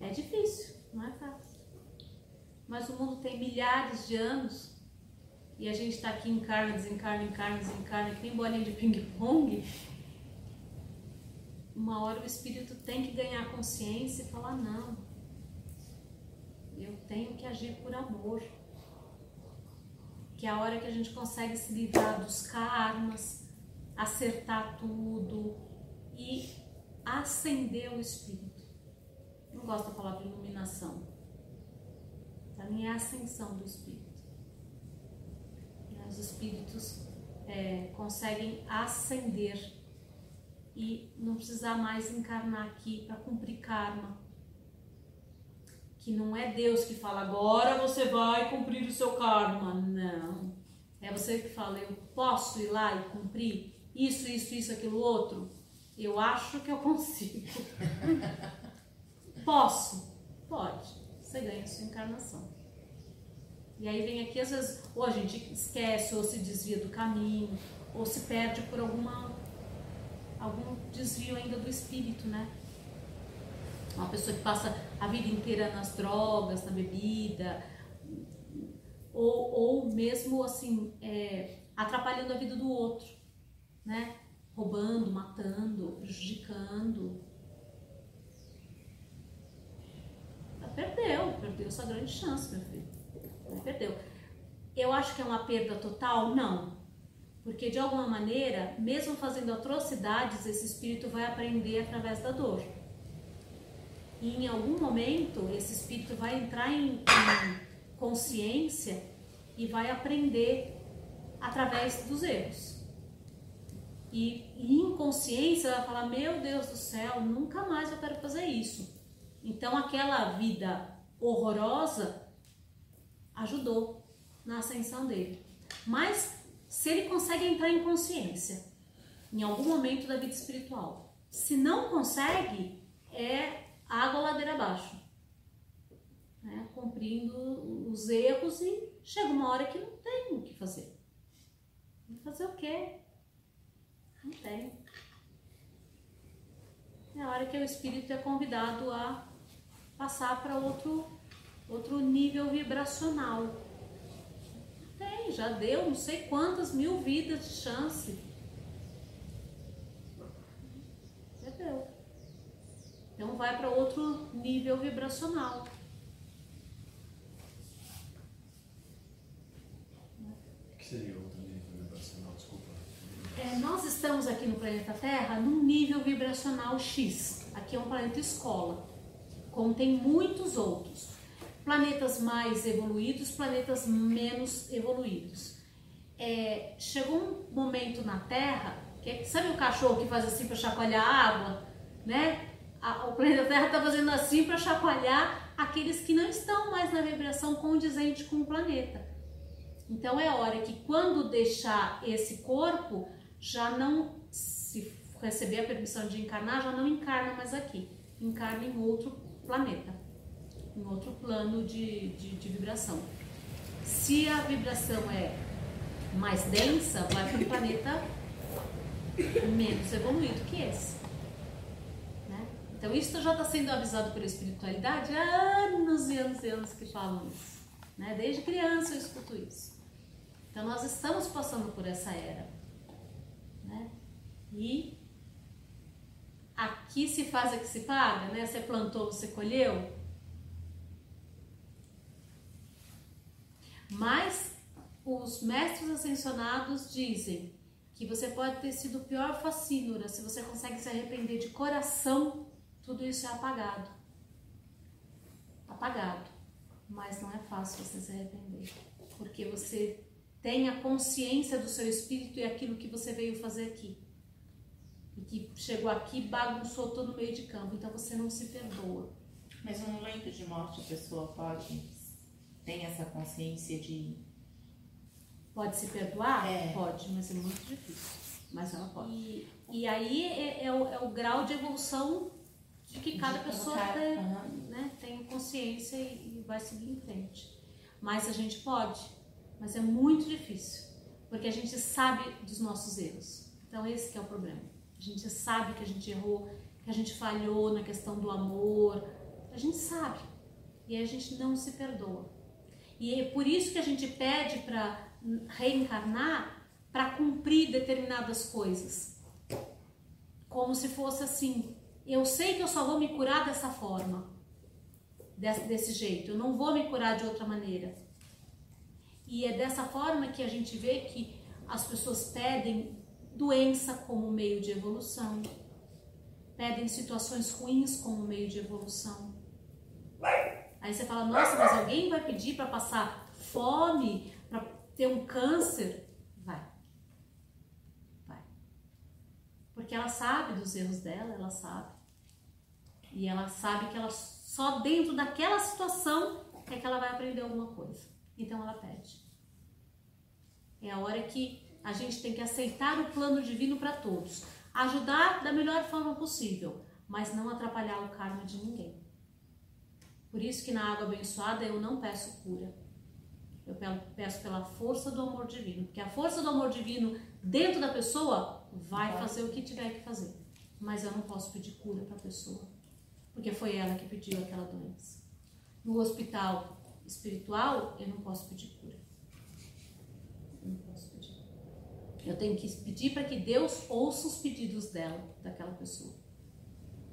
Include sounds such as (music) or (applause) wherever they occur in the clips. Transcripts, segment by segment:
É difícil, não é fácil. Mas o mundo tem milhares de anos e a gente está aqui encarna, desencarna, encarna, desencarna, que nem bolinha de ping-pong. Uma hora o espírito tem que ganhar consciência e falar: não, eu tenho que agir por amor. Que é a hora que a gente consegue se livrar dos karmas, acertar tudo e acender o espírito. Não gosto da palavra iluminação. Para mim é a ascensão do espírito. Os espíritos é, conseguem ascender e não precisar mais encarnar aqui para cumprir karma. Que não é Deus que fala agora você vai cumprir o seu karma. Não. É você que fala, eu posso ir lá e cumprir isso, isso, isso, aquilo outro. Eu acho que eu (laughs) consigo. Posso? Pode. Você ganha a sua encarnação. E aí vem aqui, às vezes, ou a gente esquece, ou se desvia do caminho, ou se perde por alguma algum desvio ainda do espírito, né? Uma pessoa que passa a vida inteira nas drogas, na bebida, ou, ou mesmo assim, é, atrapalhando a vida do outro, né? Roubando, matando, prejudicando. Perdeu, perdeu sua grande chance, meu filho perdeu. Eu acho que é uma perda total? Não. Porque de alguma maneira, mesmo fazendo atrocidades, esse espírito vai aprender através da dor. E em algum momento, esse espírito vai entrar em, em consciência e vai aprender através dos erros. E, e consciência vai falar: Meu Deus do céu, nunca mais eu quero fazer isso. Então, aquela vida horrorosa ajudou na ascensão dele. Mas se ele consegue entrar em consciência em algum momento da vida espiritual, se não consegue, é água ladeira abaixo, né? cumprindo os erros e chega uma hora que não tem o que fazer. Fazer o quê? Não tem. É a hora que o espírito é convidado a passar para outro outro nível vibracional. Tem, já deu não sei quantas mil vidas de chance. Já deu. Então vai para outro nível vibracional. O que seria outro nível vibracional? Desculpa. É, nós estamos aqui no planeta Terra num nível vibracional X. Aqui é um planeta escola. Como tem muitos outros planetas mais evoluídos, planetas menos evoluídos. É, chegou um momento na Terra, que é, sabe o cachorro que faz assim para chacoalhar a água, né? A, o planeta Terra está fazendo assim para chacoalhar aqueles que não estão mais na vibração condizente com o planeta. Então é hora que quando deixar esse corpo, já não se receber a permissão de encarnar, já não encarna mais aqui, encarna em outro planeta em outro plano de, de, de vibração. Se a vibração é mais densa, vai para um planeta menos evoluído que esse. Então, isso já está sendo avisado pela espiritualidade há anos e anos e anos que falam isso. Né? Desde criança eu escuto isso. Então, nós estamos passando por essa era. Né? E aqui se faz que se paga, né? Você plantou, você colheu. Mas os mestres ascensionados dizem que você pode ter sido o pior facínora, se você consegue se arrepender de coração, tudo isso é apagado. Apagado. Mas não é fácil você se arrepender, porque você tem a consciência do seu espírito e aquilo que você veio fazer aqui. E que chegou aqui bagunçou todo o meio de campo, então você não se perdoa. Mas no momento de morte a pessoa pode tem essa consciência de. Pode se perdoar? É. Pode, mas é muito difícil. Mas ela pode. E, e aí é, é, o, é, o, grau de evolução de que cada de pessoa tem, né, tem consciência e, e vai seguir em frente. Mas a gente pode, mas é muito difícil. Porque a gente sabe dos nossos erros. Então esse que é o problema. A gente sabe que a gente errou, que a gente falhou na questão do amor. A gente sabe. E a gente não se perdoa. E é por isso que a gente pede para reencarnar para cumprir determinadas coisas. Como se fosse assim, eu sei que eu só vou me curar dessa forma, desse, desse jeito, eu não vou me curar de outra maneira. E é dessa forma que a gente vê que as pessoas pedem doença como meio de evolução, pedem situações ruins como meio de evolução. Aí você fala, nossa, mas alguém vai pedir para passar fome, para ter um câncer? Vai. Vai. Porque ela sabe dos erros dela, ela sabe. E ela sabe que ela só dentro daquela situação é que ela vai aprender alguma coisa. Então ela pede. É a hora que a gente tem que aceitar o plano divino para todos. Ajudar da melhor forma possível, mas não atrapalhar o karma de ninguém. Por isso que na água abençoada eu não peço cura. Eu peço pela força do amor divino, porque a força do amor divino dentro da pessoa vai fazer o que tiver que fazer. Mas eu não posso pedir cura para a pessoa, porque foi ela que pediu aquela doença. No hospital espiritual, eu não posso pedir cura. Eu não posso pedir. Eu tenho que pedir para que Deus ouça os pedidos dela, daquela pessoa.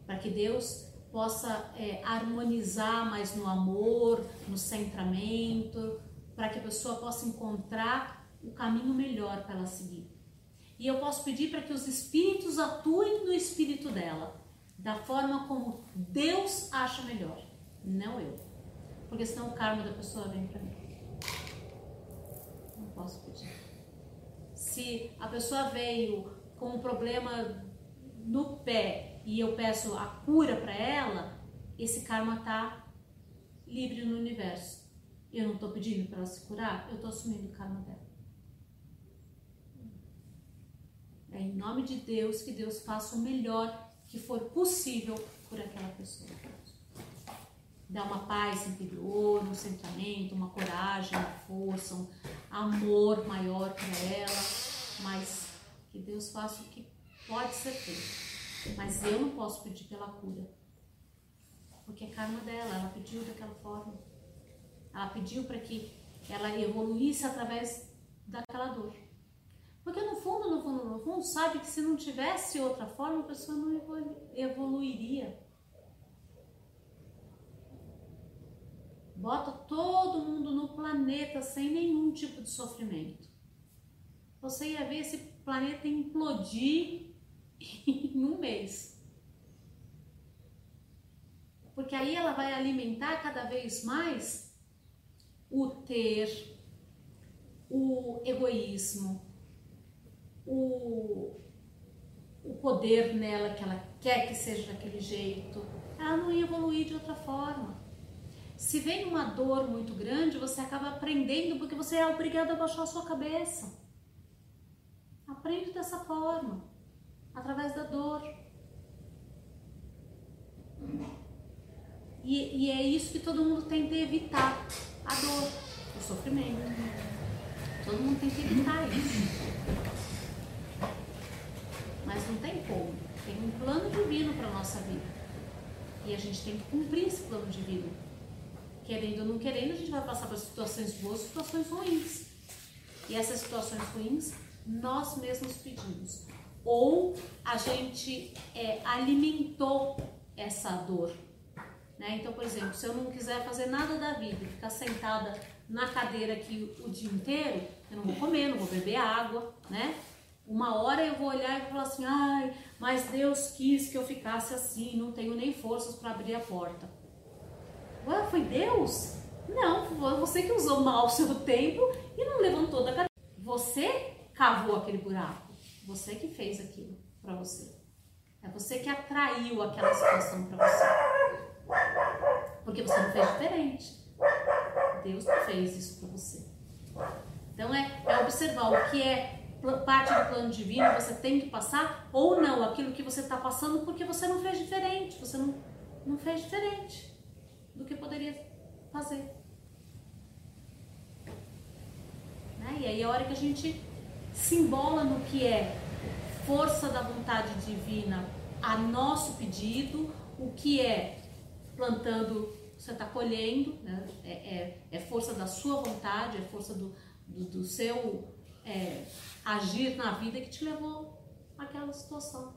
Para que Deus possa é, harmonizar mais no amor, no centramento, para que a pessoa possa encontrar o caminho melhor para ela seguir. E eu posso pedir para que os espíritos atuem no espírito dela, da forma como Deus acha melhor, não eu. Porque senão o karma da pessoa vem para mim. Não posso pedir. Se a pessoa veio com um problema no pé e eu peço a cura para ela, esse karma tá livre no universo. Eu não estou pedindo para ela se curar, eu estou assumindo o karma dela. É em nome de Deus que Deus faça o melhor que for possível por aquela pessoa. Dá uma paz interior, um centramento, uma coragem, uma força, um amor maior para ela, mas que Deus faça o que pode ser feito. Mas eu não posso pedir pela cura. Porque é karma dela, ela pediu daquela forma. Ela pediu para que ela evoluísse através daquela dor. Porque no fundo, no fundo, no fundo, sabe que se não tivesse outra forma, a pessoa não evoluiria. Bota todo mundo no planeta sem nenhum tipo de sofrimento. Você ia ver esse planeta implodir (laughs) em um mês. Porque aí ela vai alimentar cada vez mais o ter, o egoísmo, o, o poder nela que ela quer que seja daquele jeito. Ela não ia evoluir de outra forma. Se vem uma dor muito grande, você acaba aprendendo porque você é obrigado a baixar a sua cabeça. Aprende dessa forma através da dor. E, e, é isso que todo mundo tenta evitar: a dor, o sofrimento. Todo mundo tenta evitar isso. Mas não tem como. Tem um plano divino para a nossa vida. E a gente tem que cumprir esse plano divino. Querendo ou não querendo, a gente vai passar por situações boas, situações ruins. E essas situações ruins nós mesmos pedimos ou a gente é, alimentou essa dor. Né? Então, por exemplo, se eu não quiser fazer nada da vida, ficar sentada na cadeira aqui o dia inteiro, eu não vou comer, não vou beber água, né? Uma hora eu vou olhar e vou falar assim, ai, mas Deus quis que eu ficasse assim, não tenho nem forças para abrir a porta. Ué, foi Deus? Não, foi você que usou mal o seu tempo e não levantou da cadeira. Você cavou aquele buraco. Você que fez aquilo para você. É você que atraiu aquela situação para você. Porque você não fez diferente. Deus não fez isso para você. Então é, é observar o que é parte do plano divino, você tem que passar ou não aquilo que você está passando porque você não fez diferente, você não, não fez diferente do que poderia fazer. Né? E aí é a hora que a gente se embola no que é força da vontade divina a nosso pedido, o que é plantando, você está colhendo, né? é, é, é, força da sua vontade, é força do, do, do seu é, agir na vida que te levou àquela situação.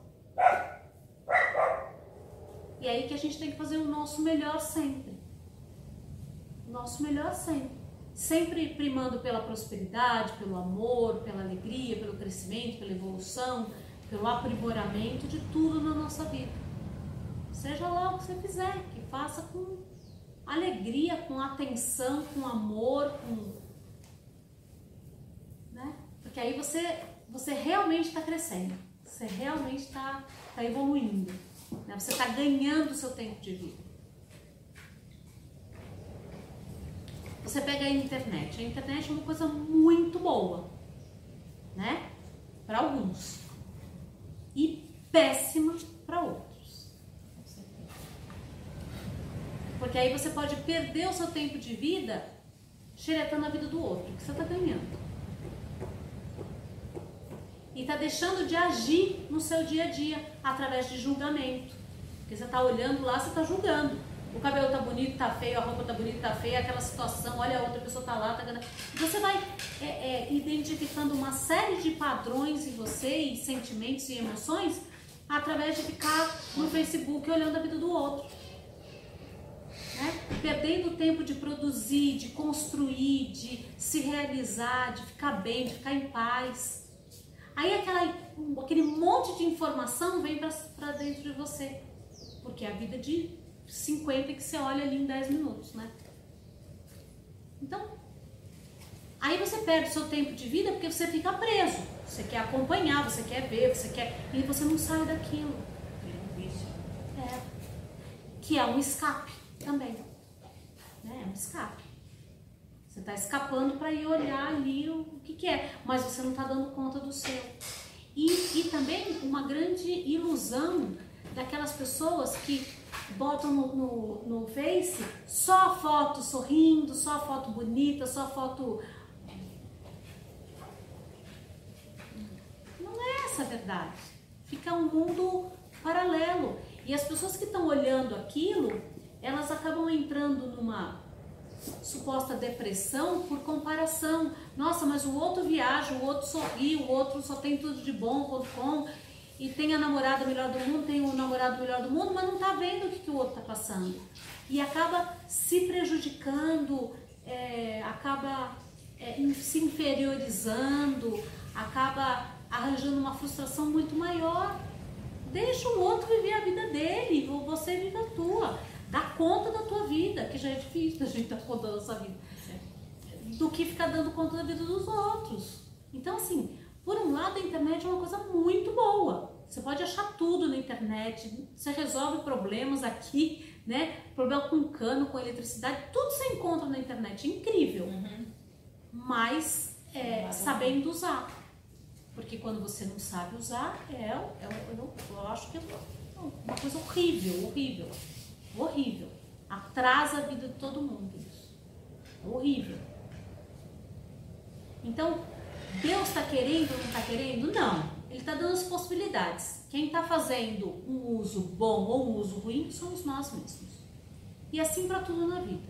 E aí que a gente tem que fazer o nosso melhor sempre. Nosso melhor sempre. Sempre primando pela prosperidade, pelo amor, pela alegria, pelo crescimento, pela evolução, pelo aprimoramento de tudo na nossa vida. Seja lá o que você fizer, que faça com alegria, com atenção, com amor, com. Porque aí você, você realmente está crescendo, você realmente está tá evoluindo, né? você está ganhando o seu tempo de vida. Você pega a internet, a internet é uma coisa muito boa, né? Para alguns e péssima para outros. Porque aí você pode perder o seu tempo de vida xeretando a vida do outro, que você está ganhando. E está deixando de agir no seu dia a dia através de julgamento. Porque você está olhando lá, você está julgando. O cabelo tá bonito, tá feio, a roupa tá bonita, tá feia, aquela situação, olha a outra pessoa tá lá, tá. Você vai é, é, identificando uma série de padrões em você e sentimentos e emoções através de ficar no Facebook olhando a vida do outro. Né? Perdendo tempo de produzir, de construir, de se realizar, de ficar bem, de ficar em paz. Aí aquela, aquele monte de informação vem para dentro de você. Porque é a vida de 50 que você olha ali em 10 minutos, né? Então, aí você perde o seu tempo de vida porque você fica preso. Você quer acompanhar, você quer ver, você quer. E você não sai daquilo. É. Que é um escape também. Né? É um escape. Você está escapando para ir olhar ali o que, que, é, mas você não está dando conta do seu. E, e também uma grande ilusão daquelas pessoas que botam no, no, no Face só foto sorrindo, só foto bonita, só foto. Não é essa a verdade. Fica um mundo paralelo. E as pessoas que estão olhando aquilo, elas acabam entrando numa suposta depressão por comparação. Nossa, mas o outro viaja, o outro sorri, o outro só tem tudo de bom, com e tem a namorada melhor do mundo, tem o namorado melhor do mundo, mas não está vendo o que, que o outro está passando. E acaba se prejudicando, é, acaba é, se inferiorizando, acaba arranjando uma frustração muito maior. Deixa o outro viver a vida dele, ou você vive a tua. Dá conta da tua vida, que já é difícil a gente dar conta da nossa vida, do que ficar dando conta da vida dos outros. Então, assim, por um lado, a internet é uma coisa muito boa. Você pode achar tudo na internet, você resolve problemas aqui, né? Problema com cano, com eletricidade, tudo você encontra na internet. É incrível. Uhum. Mas é, sabendo usar. Porque quando você não sabe usar, é, é, eu, eu acho que é uma coisa horrível, horrível, horrível. Atrasa a vida de todo mundo isso. Horrível. Então, Deus está querendo ou não está querendo? Não. Ele está dando as possibilidades. Quem está fazendo um uso bom ou um uso ruim somos nós mesmos. E assim para tudo na vida.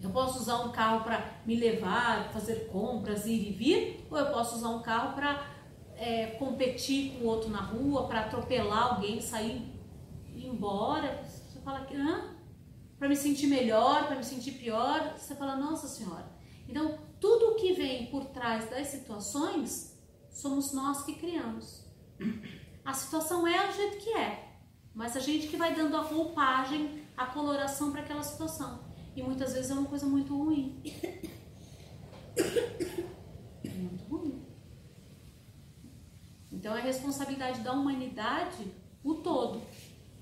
Eu posso usar um carro para me levar, fazer compras, ir e vir, ou eu posso usar um carro para é, competir com o outro na rua, para atropelar alguém, sair ir embora. Você fala que, para me sentir melhor, para me sentir pior. Você fala, nossa senhora. Então, tudo o que vem por trás das situações somos nós que criamos. A situação é do jeito que é, mas a gente que vai dando a roupagem, a coloração para aquela situação. E muitas vezes é uma coisa muito ruim. Muito ruim. Então é responsabilidade da humanidade o todo.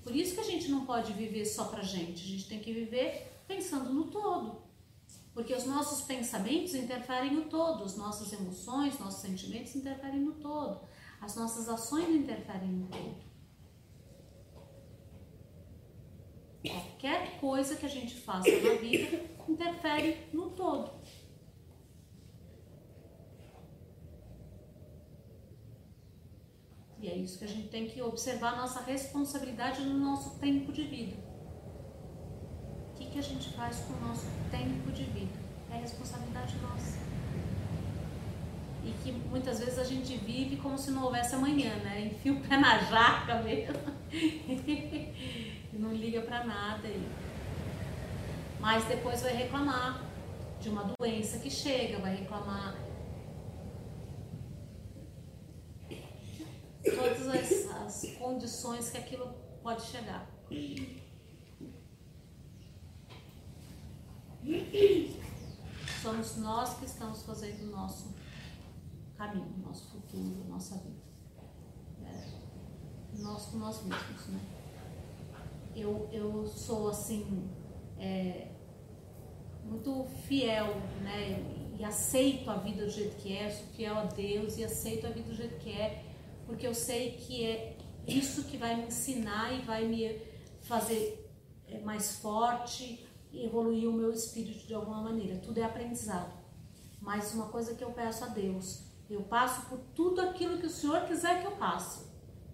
Por isso que a gente não pode viver só pra gente, a gente tem que viver pensando no todo. Porque os nossos pensamentos interferem no todo, as nossas emoções, nossos sentimentos interferem no todo, as nossas ações interferem no todo. Qualquer coisa que a gente faça na vida interfere no todo. é isso que a gente tem que observar a nossa responsabilidade no nosso tempo de vida. O que, que a gente faz com o nosso tempo de vida? É responsabilidade nossa. E que muitas vezes a gente vive como se não houvesse amanhã, né? Enfia o pé na jaca mesmo. (laughs) e não liga para nada. Mas depois vai reclamar de uma doença que chega, vai reclamar todas condições que aquilo pode chegar. Somos nós que estamos fazendo o nosso caminho, nosso futuro, nossa vida. É, nós com nós mesmos, né? Eu, eu sou assim, é, muito fiel, né? E aceito a vida do jeito que é, sou fiel a Deus e aceito a vida do jeito que é porque eu sei que é isso que vai me ensinar e vai me fazer é, mais forte e evoluir o meu espírito de alguma maneira. Tudo é aprendizado. Mas uma coisa que eu peço a Deus, eu passo por tudo aquilo que o Senhor quiser que eu passe,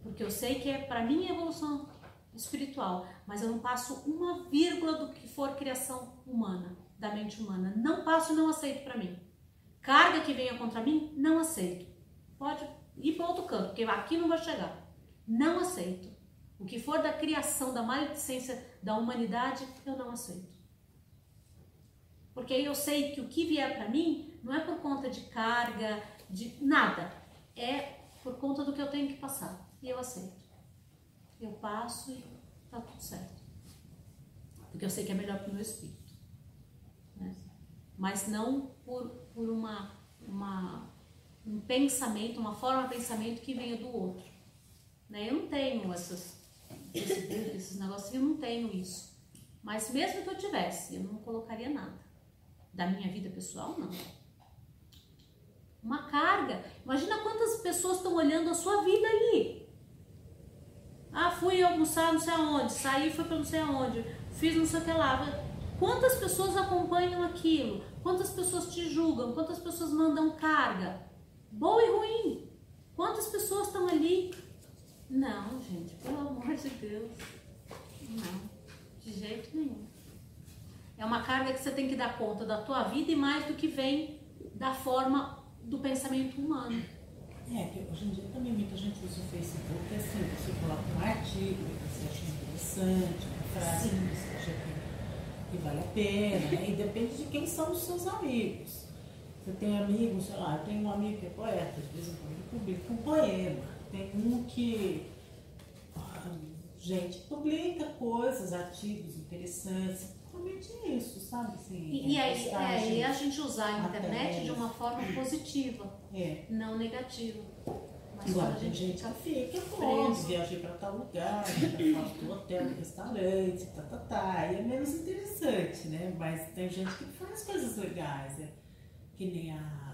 porque eu sei que é para minha evolução espiritual, mas eu não passo uma vírgula do que for criação humana, da mente humana. Não passo não aceito para mim. Carga que venha contra mim, não aceito. Pode ir para outro canto, porque aqui não vai chegar. Não aceito. O que for da criação, da maledicência da humanidade, eu não aceito. Porque aí eu sei que o que vier para mim não é por conta de carga, de nada. É por conta do que eu tenho que passar. E eu aceito. Eu passo e tá tudo certo. Porque eu sei que é melhor para o meu espírito. Né? Mas não por, por uma, uma um pensamento, uma forma de pensamento que venha do outro. Né? Eu não tenho essas, esses, esses negócios, eu não tenho isso. Mas mesmo que eu tivesse, eu não colocaria nada. Da minha vida pessoal, não. Uma carga. Imagina quantas pessoas estão olhando a sua vida ali. Ah, fui almoçar não sei aonde, saí, fui para não sei aonde, fiz não sei o que lá. Quantas pessoas acompanham aquilo? Quantas pessoas te julgam? Quantas pessoas mandam carga? Boa e ruim. Quantas pessoas estão ali? Não, gente, pelo amor de Deus. Não, de jeito nenhum. É uma carga que você tem que dar conta da tua vida e mais do que vem da forma do pensamento humano. É, que hoje em dia também muita gente usa o Facebook assim, você coloca um artigo que você acha interessante, uma frase Sim. que você acha que, que vale a pena, né? e depende de quem são os seus amigos. Você tem amigos, sei lá, tem um amigo que é poeta, de vez em quando publica um poema. Tem um que. Ah, gente, publica coisas, artigos interessantes, principalmente isso, sabe? Assim, e, e aí, é, e a gente usar a internet de uma forma positiva, é. não negativa. Mas Igual, tem gente fica que fica, pô, viajei para tal lugar, foto do hotel, restaurante, tá, tá, tá. E é menos interessante, né? Mas tem gente que faz coisas legais. É que nem a.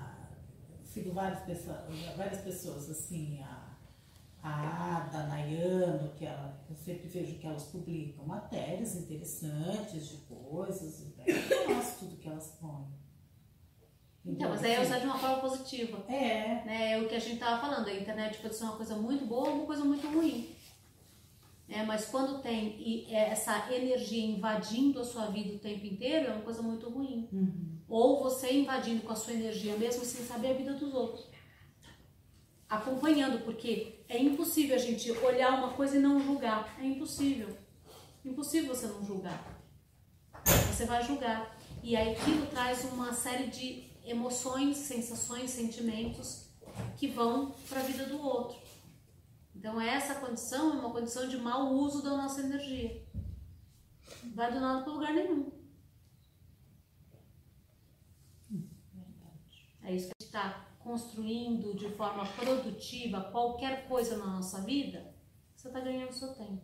Sigo várias pessoas, várias pessoas assim, a, a Ada, a Nayano, que ela, eu sempre vejo que elas publicam matérias interessantes de coisas, eu gosto tudo que elas põem. Então, então mas aí é usar de uma forma positiva. É. Né? É o que a gente estava falando, a internet pode ser uma coisa muito boa ou uma coisa muito ruim. É, mas quando tem é, essa energia invadindo a sua vida o tempo inteiro, é uma coisa muito ruim. Uhum ou você invadindo com a sua energia mesmo sem saber a vida dos outros. Acompanhando, porque é impossível a gente olhar uma coisa e não julgar. É impossível. Impossível você não julgar. Você vai julgar. E aí aquilo traz uma série de emoções, sensações, sentimentos que vão para a vida do outro. Então essa condição é uma condição de mau uso da nossa energia. Vai do nada para lugar nenhum. é isso que a gente está construindo de forma produtiva qualquer coisa na nossa vida, você está ganhando seu tempo.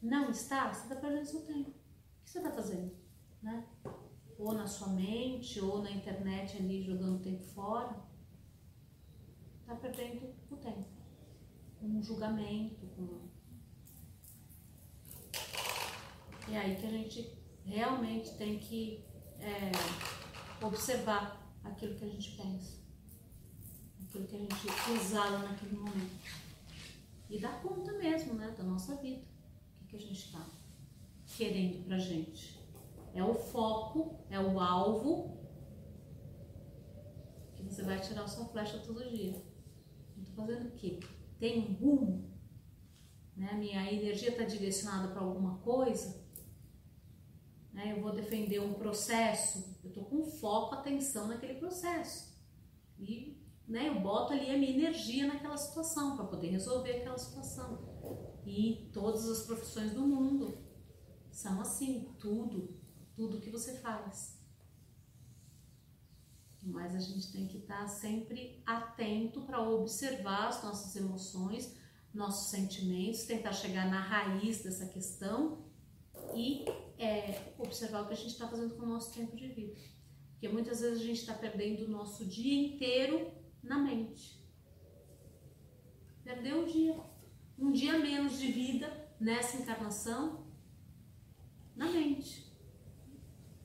Não está, você está perdendo seu tempo. O que você está fazendo? Né? Ou na sua mente, ou na internet ali jogando tempo fora. Está perdendo o tempo. Com um julgamento, com... É aí que a gente realmente tem que é, observar aquilo que a gente pensa, aquilo que a gente exala naquele momento. e dar conta mesmo, né, da nossa vida. O que, que a gente está querendo pra gente? É o foco, é o alvo que você vai tirar a sua flecha todo dia. Eu tô fazendo o quê? Tem um rumo? Né? Minha energia está direcionada para alguma coisa? Né? Eu vou defender um processo, eu tô com foco, atenção naquele processo. E né, eu boto ali a minha energia naquela situação para poder resolver aquela situação. E todas as profissões do mundo são assim, tudo, tudo que você faz. Mas a gente tem que estar sempre atento para observar as nossas emoções, nossos sentimentos, tentar chegar na raiz dessa questão e é, observar o que a gente está fazendo com o nosso tempo de vida. Porque muitas vezes a gente está perdendo o nosso dia inteiro na mente. Perdeu um dia, um dia menos de vida nessa encarnação na mente.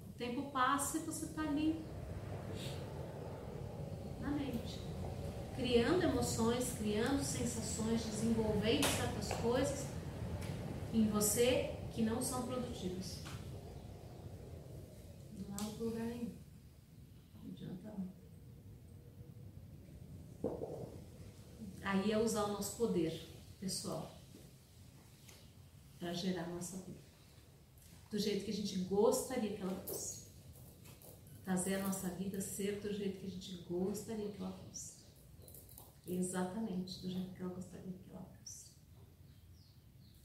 O tempo passa e você está ali na mente, criando emoções, criando sensações, desenvolvendo certas coisas em você que não são produtivas. Não há lugar nenhum. Não adianta não. Aí é usar o nosso poder pessoal para gerar nossa vida. Do jeito que a gente gostaria que ela fosse. Fazer a nossa vida ser do jeito que a gente gostaria que ela fosse. Exatamente do jeito que ela gostaria que ela fosse.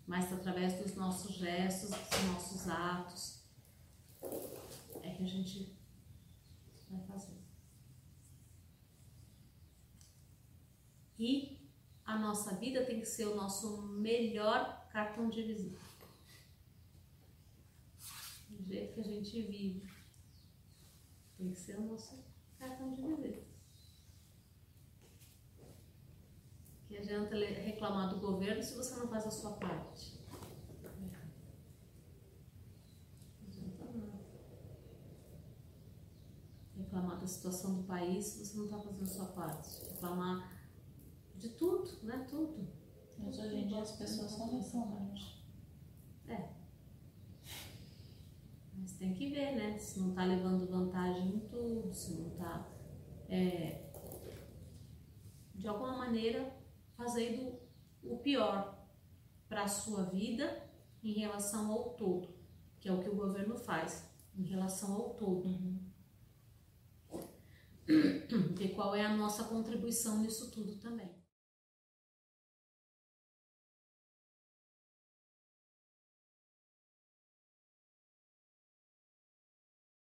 Mas através dos nossos gestos, dos nossos atos, é que a gente vai fazer. E a nossa vida tem que ser o nosso melhor cartão de visita. Do jeito que a gente vive. Tem que ser o nosso cartão de visita. Que adianta reclamar do governo se você não faz a sua parte. Reclamar da situação do país se você não está fazendo a sua parte. Reclamar de tudo, né? Tudo. Mas hoje em dia as pessoas só reclamam. É. Mas tem que ver, né? Se não tá levando vantagem em tudo, se não tá. É, de alguma maneira fazendo o pior para a sua vida em relação ao todo, que é o que o governo faz, em relação ao todo. Uhum. Ver qual é a nossa contribuição nisso tudo também.